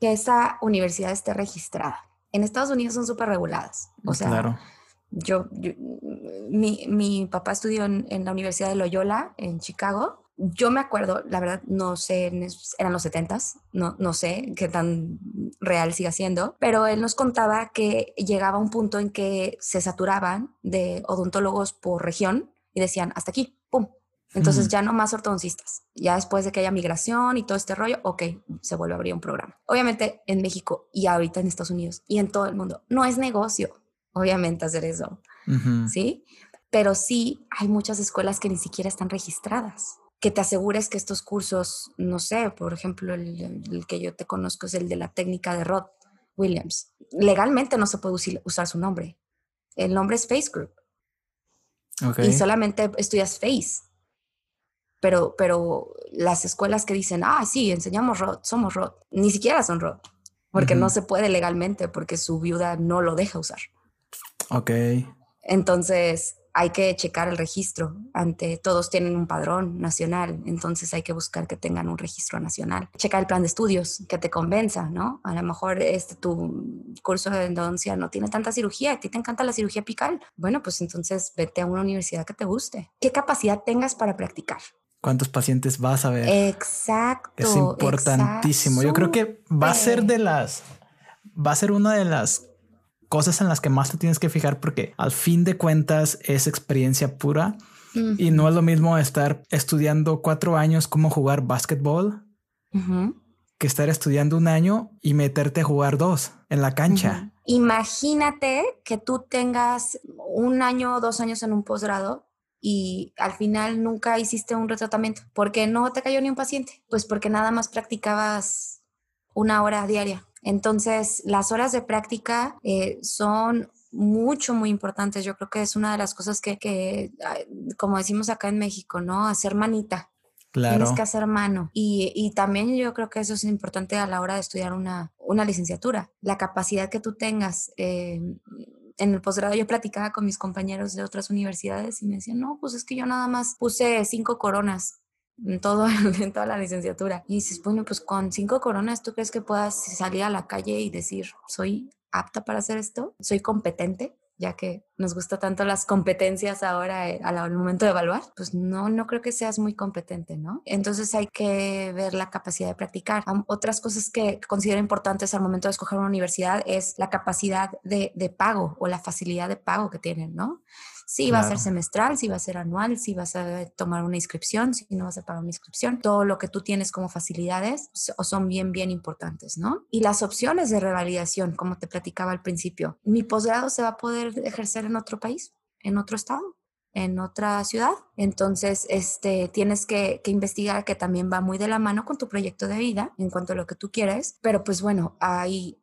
que esa universidad esté registrada. En Estados Unidos son súper reguladas. O sea, claro. yo, mi, mi, papá estudió en, en, la Universidad de Loyola en Chicago yo me acuerdo, la verdad, no sé, eran los setentas, no, no sé qué tan real siga siendo, pero él nos contaba que llegaba un punto en que se saturaban de odontólogos por región y decían, hasta aquí, ¡pum! Entonces ya no más ortodoncistas. Ya después de que haya migración y todo este rollo, ok, se vuelve a abrir un programa. Obviamente en México y ahorita en Estados Unidos y en todo el mundo, no es negocio, obviamente, hacer eso, ¿sí? Pero sí hay muchas escuelas que ni siquiera están registradas que te asegures que estos cursos, no sé, por ejemplo, el, que yo te conozco es el de la técnica de Rod Williams. Legalmente no se puede usar su nombre. El nombre es Face Group. Y solamente estudias Face. Pero, pero las escuelas que dicen, ah, sí, enseñamos Rod, somos Rod, ni siquiera son Rod, porque no se puede legalmente, porque su viuda no lo deja usar. Ok. Entonces, hay que checar el registro. Ante todos tienen un padrón nacional, entonces hay que buscar que tengan un registro nacional. Checar el plan de estudios que te convenza, ¿no? A lo mejor este tu curso de endodoncia no tiene tanta cirugía, a ti te encanta la cirugía apical. Bueno, pues entonces vete a una universidad que te guste. ¿Qué capacidad tengas para practicar? ¿Cuántos pacientes vas a ver? Exacto. Es importantísimo. Yo creo que va a ser de las va a ser una de las cosas en las que más te tienes que fijar porque al fin de cuentas es experiencia pura y no es lo mismo estar estudiando cuatro años cómo jugar básquetbol que estar estudiando un año y meterte a jugar dos en la cancha. Imagínate que tú tengas un año o dos años en un posgrado y al final nunca hiciste un retratamiento porque no te cayó ni un paciente, pues porque nada más practicabas una hora diaria. Entonces, las horas de práctica eh, son mucho, muy importantes. Yo creo que es una de las cosas que, como decimos acá en México, ¿no? Hacer manita. Claro. Tienes que hacer mano. Y, también yo creo que eso es importante a la hora de estudiar una, licenciatura. La capacidad que tú tengas. Eh, en el posgrado yo platicaba con mis compañeros de otras universidades y me decían, no, pues es que yo nada más puse cinco coronas en, todo, en toda la licenciatura. Y dices, bueno, pues con cinco coronas, ¿tú crees que puedas salir a la calle y decir, soy apta para hacer esto? ¿Soy competente? Ya que nos gusta tanto las competencias ahora eh, al momento de evaluar, pues no, no creo que seas muy competente, ¿no? Entonces hay que ver la capacidad de practicar. Otras cosas que considero importantes al momento de escoger una universidad es la capacidad de, de pago o la facilidad de pago que tienen, ¿no? Si va a ser semestral, si va a ser anual, si vas a tomar una inscripción, si no vas a pagar una inscripción. Todo lo que tú tienes como facilidades son bien, bien importantes, ¿no? Y las opciones de revalidación, como te platicaba al principio. Mi posgrado se va a poder ejercer en otro país, en otro estado en otra ciudad. Entonces, este, tienes que, investigar que también va muy de la mano con tu proyecto de vida en cuanto a lo que tú quieres. Pero pues bueno, hay,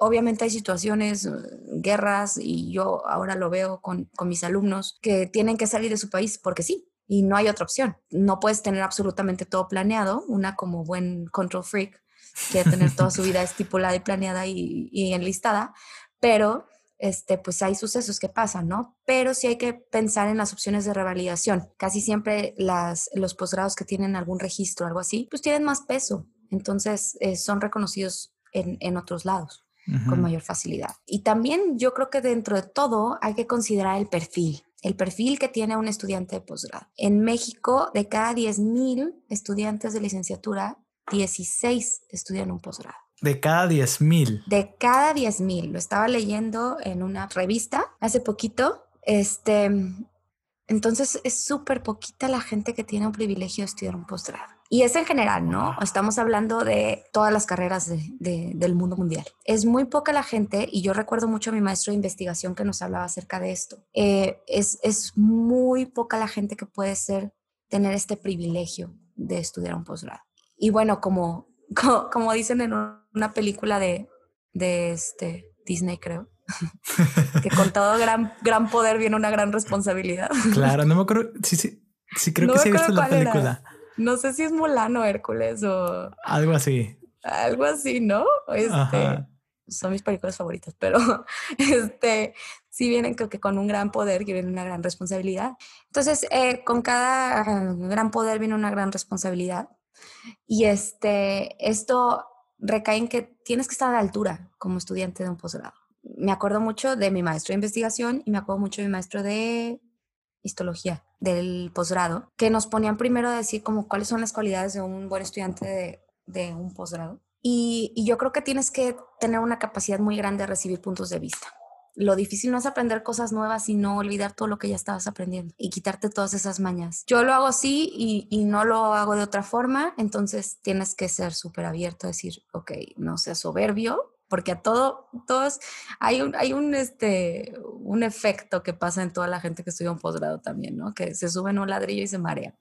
obviamente hay situaciones, mm, guerras, y yo ahora lo veo con, con mis alumnos que tienen que salir de su país porque sí. Y no hay otra opción. No puedes tener absolutamente todo planeado. Una como buen control freak, que tener toda su vida estipulada y planeada y, y enlistada, pero este, pues hay sucesos que pasan, ¿no? Pero sí hay que pensar en las opciones de revalidación. Casi siempre las, los posgrados que tienen algún registro o algo así, pues tienen más peso. Entonces eh, son reconocidos en, en otros lados con mayor facilidad. Y también yo creo que dentro de todo hay que considerar el perfil el perfil que tiene un estudiante de posgrado. En México, de cada 10.000 estudiantes de licenciatura, 16 estudian un posgrado. De cada 10 mil. De cada 10 mil. Lo estaba leyendo en una revista hace poquito. Este, entonces es súper poquita la gente que tiene un privilegio de estudiar un posgrado. Y es en general, ¿no? Estamos hablando de todas las carreras del mundo mundial. Es muy poca la gente, y yo recuerdo mucho a mi maestro de investigación que nos hablaba acerca de esto. Eh, es, es muy poca la gente que puede ser, tener este privilegio de estudiar un posgrado. Y bueno, como, como, dicen en una película de, de este, Disney, creo, que con todo gran, gran poder viene una gran responsabilidad. Claro, no me acuerdo. Sí, sí, sí creo que sí he visto la película. No sé si es Mulano Hércules o. Algo así. Algo así, ¿no? Este, son mis películas favoritas, pero este, sí vienen que, que con un gran poder que viene una gran responsabilidad. Entonces, eh, con cada gran poder viene una gran responsabilidad. Y este, esto recae en que tienes que estar a altura como estudiante de un posgrado. Me acuerdo mucho de mi maestro de investigación y me acuerdo mucho de mi maestro de histología del posgrado, que nos ponían primero a decir como cuáles son las cualidades de un buen estudiante de, de un posgrado. Y, y, yo creo que tienes que tener una capacidad muy grande de recibir puntos de vista. Lo difícil no es aprender cosas nuevas, sino olvidar todo lo que ya estabas aprendiendo y quitarte todas esas mañas. Yo lo hago así y, y no lo hago de otra forma, entonces tienes que ser súper abierto a decir, ok, no seas soberbio, porque a todo, todos, hay un, hay un, este, un efecto que pasa en toda la gente que estudia un posgrado también, ¿no? Que se suben un ladrillo y se marean.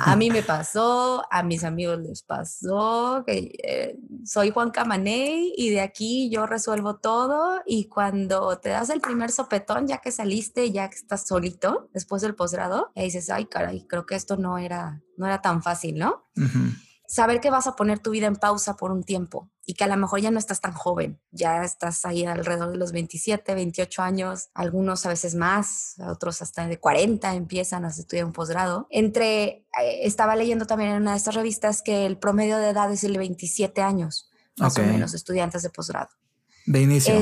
A mí me pasó, a mis amigos les pasó, que eh, soy Juan Camaney y de aquí yo resuelvo todo y cuando te das el primer sopetón, ya que saliste, ya que estás solito después del posgrado, y dices, ay, caray, creo que esto no era, no era tan fácil, ¿no? Saber que vas a poner tu vida en pausa por un tiempo y que a lo mejor ya no estás tan joven, ya estás ahí alrededor de los 27, 28 años, algunos a veces más, otros hasta de 40 empiezan a estudiar un posgrado. Entre, eh, estaba leyendo también en una de estas revistas que el promedio de edad es el 27 años, más o menos, estudiantes de posgrado. De inicio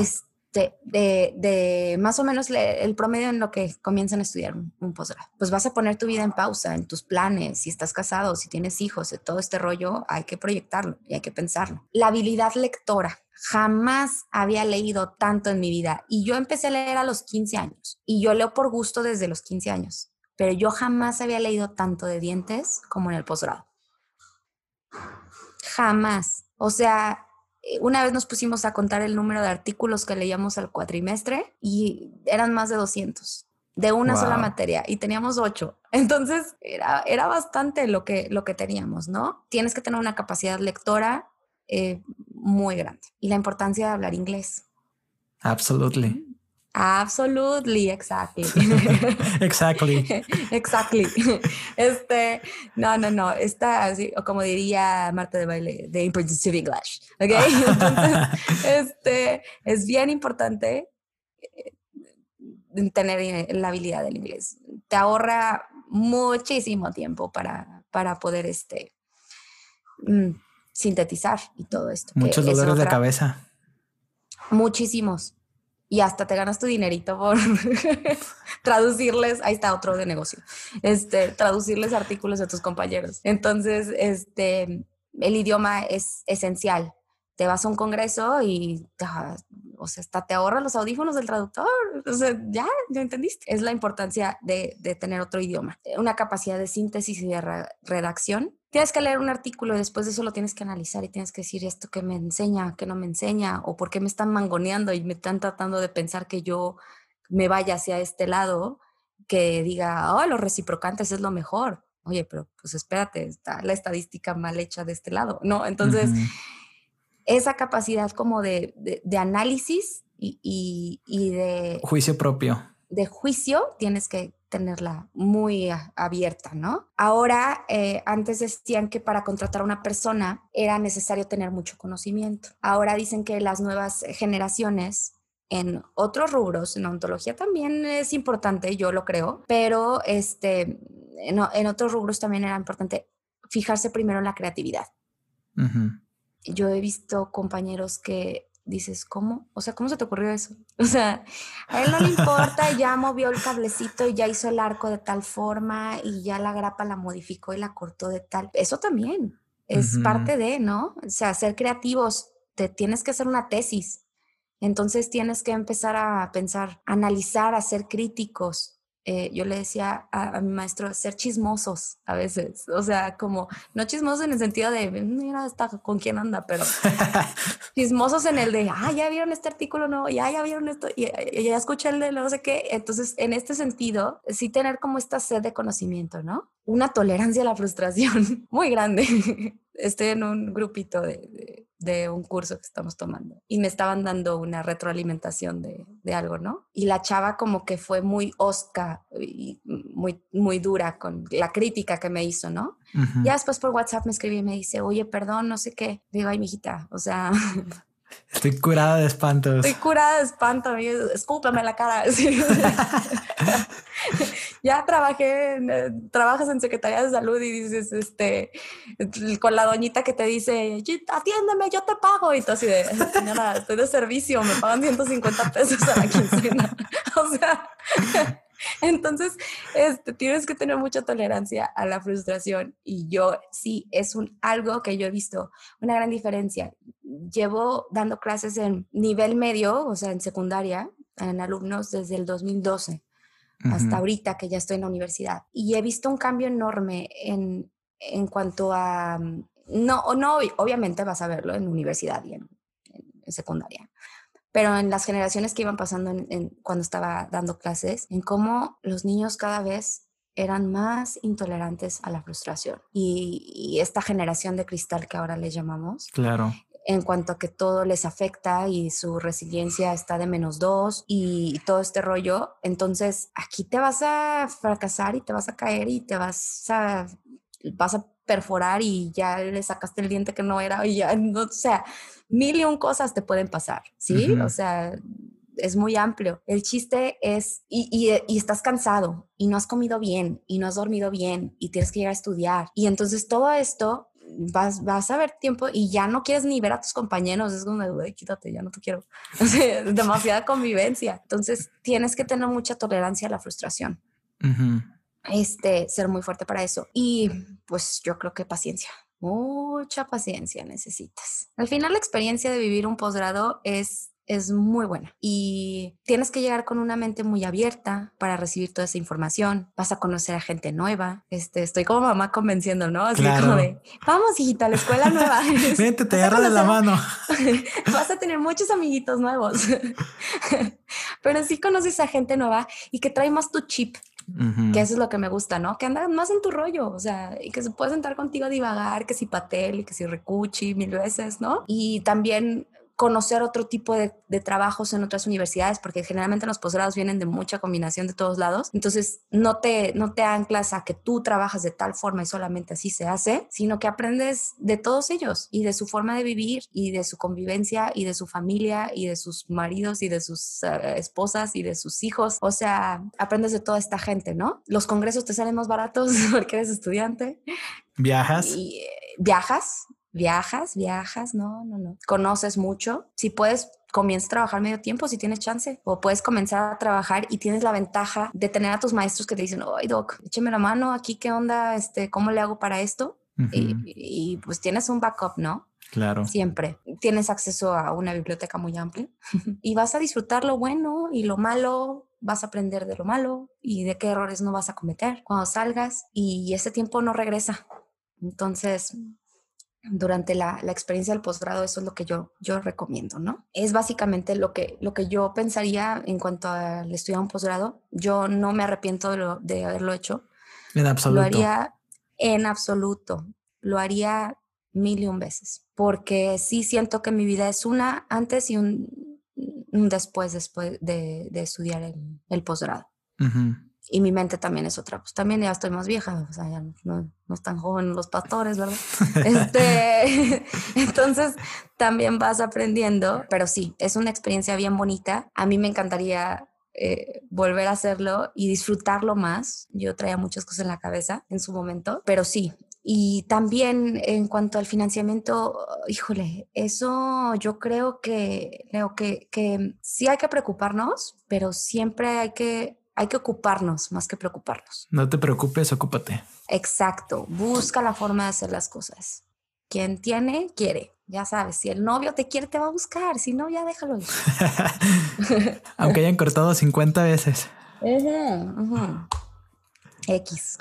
de, de, más o menos el promedio en lo que comienzan a estudiar un, posgrado. Pues vas a poner tu vida en pausa, en tus planes, si estás casado, si tienes hijos, todo este rollo, hay que proyectarlo y hay que pensarlo. La habilidad lectora. Jamás había leído tanto en mi vida y yo empecé a leer a los 15 años y yo leo por gusto desde los 15 años, pero yo jamás había leído tanto de dientes como en el posgrado. Jamás. O sea, eh, una vez nos pusimos a contar el número de artículos que leíamos al cuatrimestre y eran más de 200 de una sola materia y teníamos ocho. Entonces era, era bastante lo que, lo que teníamos, ¿no? Tienes que tener una capacidad lectora eh, muy grande y la importancia de hablar inglés. Absolutely. Absolutely, exactly. exactly. exactly. Este, no, no, no, está así, o como diría Marta de Baile, de Impressive English, ¿ok? Entonces, este, es bien importante eh, tener la habilidad del inglés. Te ahorra muchísimo tiempo para, para poder, este, mm, sintetizar y todo esto. Muchos dolores de cabeza. Muchísimos y hasta te ganas tu dinerito por traducirles, ahí está otro de negocio, este, traducirles artículos a tus compañeros. Entonces, este, el idioma es esencial. Te vas a un congreso y, o sea, hasta te ahorras los audífonos del traductor. O sea, ya, ya entendiste. Es la importancia de, de tener otro idioma. Una capacidad de síntesis y de redacción tienes que leer un artículo y después de eso lo tienes que analizar y tienes que decir esto que me enseña, que no me enseña, o por qué me están mangoneando y me están tratando de pensar que yo me vaya hacia este lado, que diga, oh, los reciprocantes es lo mejor. Oye, pero pues espérate, está la estadística mal hecha de este lado, ¿no? Entonces, esa capacidad como de, de, análisis y, y de... Juicio propio. De juicio tienes que tenerla muy abierta, ¿no? Ahora, eh, antes decían que para contratar a una persona era necesario tener mucho conocimiento. Ahora dicen que las nuevas generaciones en otros rubros, en ontología también es importante, yo lo creo, pero este, en, otros rubros también era importante fijarse primero en la creatividad. Yo he visto compañeros que dices, ¿cómo? O sea, ¿cómo se te ocurrió eso? O sea, a él no le importa, ya movió el cablecito y ya hizo el arco de tal forma y ya la grapa la modificó y la cortó de tal. Eso también es parte de, ¿no? O sea, ser creativos te tienes que hacer una tesis. Entonces tienes que empezar a pensar, analizar, a ser críticos, eh, yo le decía a, mi maestro ser chismosos a veces, o sea, como no chismosos en el sentido de, mira, está con quién anda, pero chismosos en el de, ah, ya vieron este artículo, no, ya, ya vieron esto, y, ya escuché el de no sé qué. Entonces, en este sentido, sí tener como esta sed de conocimiento, ¿no? Una tolerancia a la frustración muy grande. Estoy en un grupito de de un curso que estamos tomando y me estaban dando una retroalimentación de, de, algo, ¿no? Y la chava como que fue muy osca y muy, muy dura con la crítica que me hizo, ¿no? Ya después por WhatsApp me escribí y me dice, oye, perdón, no sé qué. Digo, ay, mijita, o sea... Estoy curada de espantos. Estoy curada de espanto, escúpame la cara. ya trabajé, eh, trabajas en Secretaría de Salud y dices, este, con la doñita que te dice, atiéndeme, yo te pago. Y tú así de, señora, estoy de servicio, me pagan 150 pesos a la quincena. o sea, entonces, este, tienes que tener mucha tolerancia a la frustración y yo sí, es un, algo que yo he visto, una gran diferencia. Llevo dando clases en nivel medio, o sea, en secundaria, en alumnos desde el 2012 hasta ahorita que ya estoy en la universidad. Y he visto un cambio enorme en, en cuanto a, no, no, obviamente vas a verlo en universidad y en, secundaria, pero en las generaciones que iban pasando en, cuando estaba dando clases, en cómo los niños cada vez eran más intolerantes a la frustración. Y, y, esta generación de cristal que ahora le llamamos, claro en cuanto a que todo les afecta y su resiliencia está de menos dos y todo este rollo. Entonces, aquí te vas a fracasar y te vas a caer y te vas a, vas a perforar y ya le sacaste el diente que no era y ya, no, o sea, mil y un cosas te pueden pasar, ¿sí? O sea, es muy amplio. El chiste es, y, y, y, estás cansado y no has comido bien y no has dormido bien y tienes que llegar a estudiar. Y entonces todo esto vas, vas a ver tiempo y ya no quieres ni ver a tus compañeros, es como, güey, quítate, ya no te quiero. demasiada convivencia. Entonces, tienes que tener mucha tolerancia a la frustración. Este, ser muy fuerte para eso. Y pues yo creo que paciencia. Mucha paciencia necesitas. Al final, la experiencia de vivir un posgrado es es muy buena y tienes que llegar con una mente muy abierta para recibir toda esa información. Vas a conocer a gente nueva. Este, estoy como mamá convenciendo, ¿no? Así como de, vamos, hijita, a la escuela nueva. Vente, te agarra de la mano. Vas a tener muchos amiguitos nuevos. Pero sí conoces a gente nueva y que trae más tu chip. Que eso es lo que me gusta, ¿no? Que andan más en tu rollo, o sea, y que se puede sentar contigo a divagar, que si Patel y que si Recuchi mil veces, ¿no? Y también conocer otro tipo de, trabajos en otras universidades, porque generalmente los posgrados vienen de mucha combinación de todos lados. Entonces, no te, no te anclas a que tú trabajas de tal forma y solamente así se hace, sino que aprendes de todos ellos y de su forma de vivir y de su convivencia y de su familia y de sus maridos y de sus eh, esposas y de sus hijos. O sea, aprendes de toda esta gente, ¿no? Los congresos te salen más baratos porque eres estudiante. ¿Viajas? Y, eh, viajas, viajas, viajas, no, no, no. Conoces mucho. Si puedes, comienza a trabajar medio tiempo si tienes chance. O puedes comenzar a trabajar y tienes la ventaja de tener a tus maestros que te dicen, oye, doc, écheme la mano aquí, ¿qué onda? Este, ¿Cómo le hago para esto? y, pues tienes un backup, ¿no? Claro. Siempre. Tienes acceso a una biblioteca muy amplia y vas a disfrutar lo bueno y lo malo, vas a aprender de lo malo y de qué errores no vas a cometer cuando salgas y ese tiempo no regresa. Entonces, durante la, experiencia del posgrado, eso es lo que yo, yo recomiendo, ¿no? Es básicamente lo que, lo que yo pensaría en cuanto al estudiar un posgrado. Yo no me arrepiento de, de haberlo hecho. En absoluto. Lo haría en absoluto. Lo haría mil y un veces. Porque sí siento que mi vida es una antes y un, después, después de, estudiar el, el posgrado y mi mente también es otra. Pues también ya estoy más vieja, o sea, ya no, no están jóvenes los pastores, ¿verdad? este, entonces también vas aprendiendo, pero sí, es una experiencia bien bonita. A mí me encantaría eh, volver a hacerlo y disfrutarlo más. Yo traía muchas cosas en la cabeza en su momento, pero sí. Y también en cuanto al financiamiento, híjole, eso yo creo que, creo que, que sí hay que preocuparnos, pero siempre hay que hay que ocuparnos más que preocuparnos. No te preocupes, ocúpate. Exacto, busca la forma de hacer las cosas. Quien tiene, quiere. Ya sabes, si el novio te quiere, te va a buscar. Si no, ya déjalo ir. Aunque hayan cortado 50 veces. X.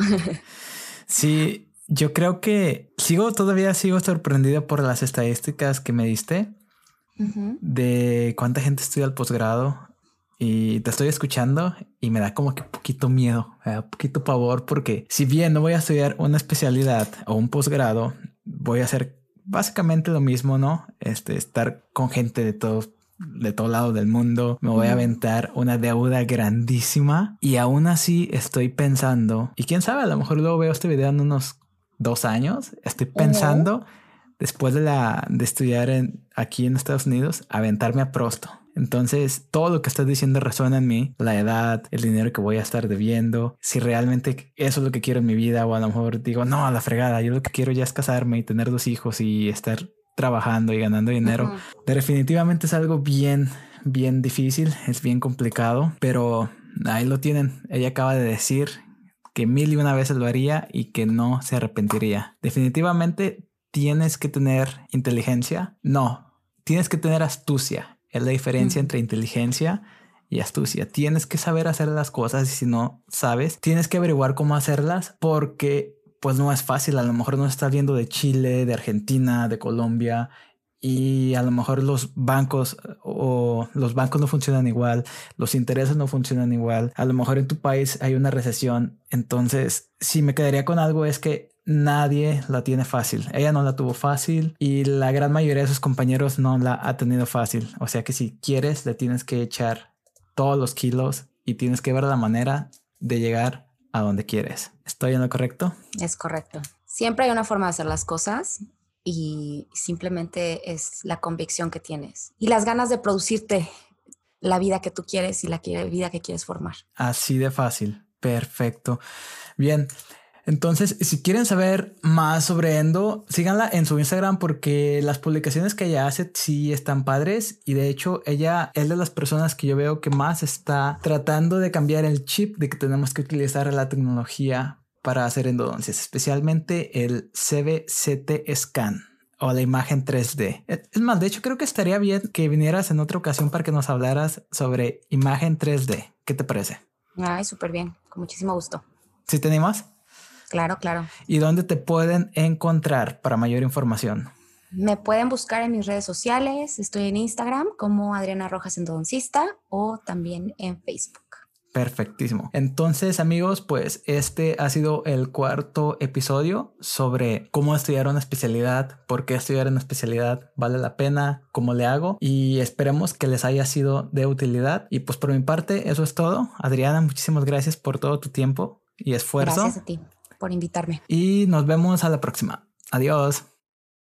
sí, yo creo que sigo todavía sigo sorprendido por las estadísticas que me diste de cuánta gente estudia el posgrado y te estoy escuchando y me da como que un poquito miedo, un poquito pavor porque si bien no voy a estudiar una especialidad o un posgrado, voy a hacer básicamente lo mismo, ¿no? Este, estar con gente de todos de todo lado del mundo, me voy a aventar una deuda grandísima y aún así estoy pensando, y quién sabe, a lo mejor luego veo este video en unos dos años, estoy pensando después de la de estudiar en, aquí en Estados Unidos, aventarme a prosto. Entonces, todo lo que estás diciendo resuena en mí, la edad, el dinero que voy a estar debiendo, si realmente eso es lo que quiero en mi vida o a lo mejor digo, no, a la fregada, yo lo que quiero ya es casarme y tener dos hijos y estar trabajando y ganando dinero. Definitivamente es algo bien, bien difícil, es bien complicado, pero ahí lo tienen. Ella acaba de decir que mil y una veces lo haría y que no se arrepentiría. Definitivamente tienes que tener inteligencia. No, tienes que tener astucia. Es la diferencia entre inteligencia y astucia. Tienes que saber hacer las cosas y si no sabes, tienes que averiguar cómo hacerlas porque pues no es fácil. A lo mejor no estás viendo de Chile, de Argentina, de Colombia y a lo mejor los bancos o los bancos no funcionan igual, los intereses no funcionan igual. A lo mejor en tu país hay una recesión. Entonces, si me quedaría con algo es que nadie la tiene fácil. Ella no la tuvo fácil y la gran mayoría de sus compañeros no la ha tenido fácil. O sea que si quieres, le tienes que echar todos los kilos y tienes que ver la manera de llegar a donde quieres. ¿Estoy en lo correcto? Es correcto. Siempre hay una forma de hacer las cosas y simplemente es la convicción que tienes y las ganas de producirte la vida que tú quieres y la vida que quieres formar. Así de fácil. Perfecto. Bien. Entonces, si quieren saber más sobre Endo, síganla en su Instagram porque las publicaciones que ella hace sí están padres y de hecho ella es de las personas que yo veo que más está tratando de cambiar el chip de que tenemos que utilizar la tecnología para hacer endodoncias, especialmente el CBCT scan o la imagen 3D. Es más, de hecho creo que estaría bien que vinieras en otra ocasión para que nos hablaras sobre imagen 3D. ¿Qué te parece? Ay, súper bien, con muchísimo gusto. ¿Sí tenemos? Claro, claro. ¿Y dónde te pueden encontrar para mayor información? Me pueden buscar en mis redes sociales. Estoy en Instagram como Adriana Rojas Endodoncista o también en Facebook. Perfectísimo. Entonces, amigos, pues este ha sido el cuarto episodio sobre cómo estudiar una especialidad, por qué estudiar una especialidad, vale la pena, cómo le hago y esperemos que les haya sido de utilidad. Y pues por mi parte, eso es todo. Adriana, muchísimas gracias por todo tu tiempo y esfuerzo. Gracias a ti por invitarme. Y nos vemos a la próxima. Adiós.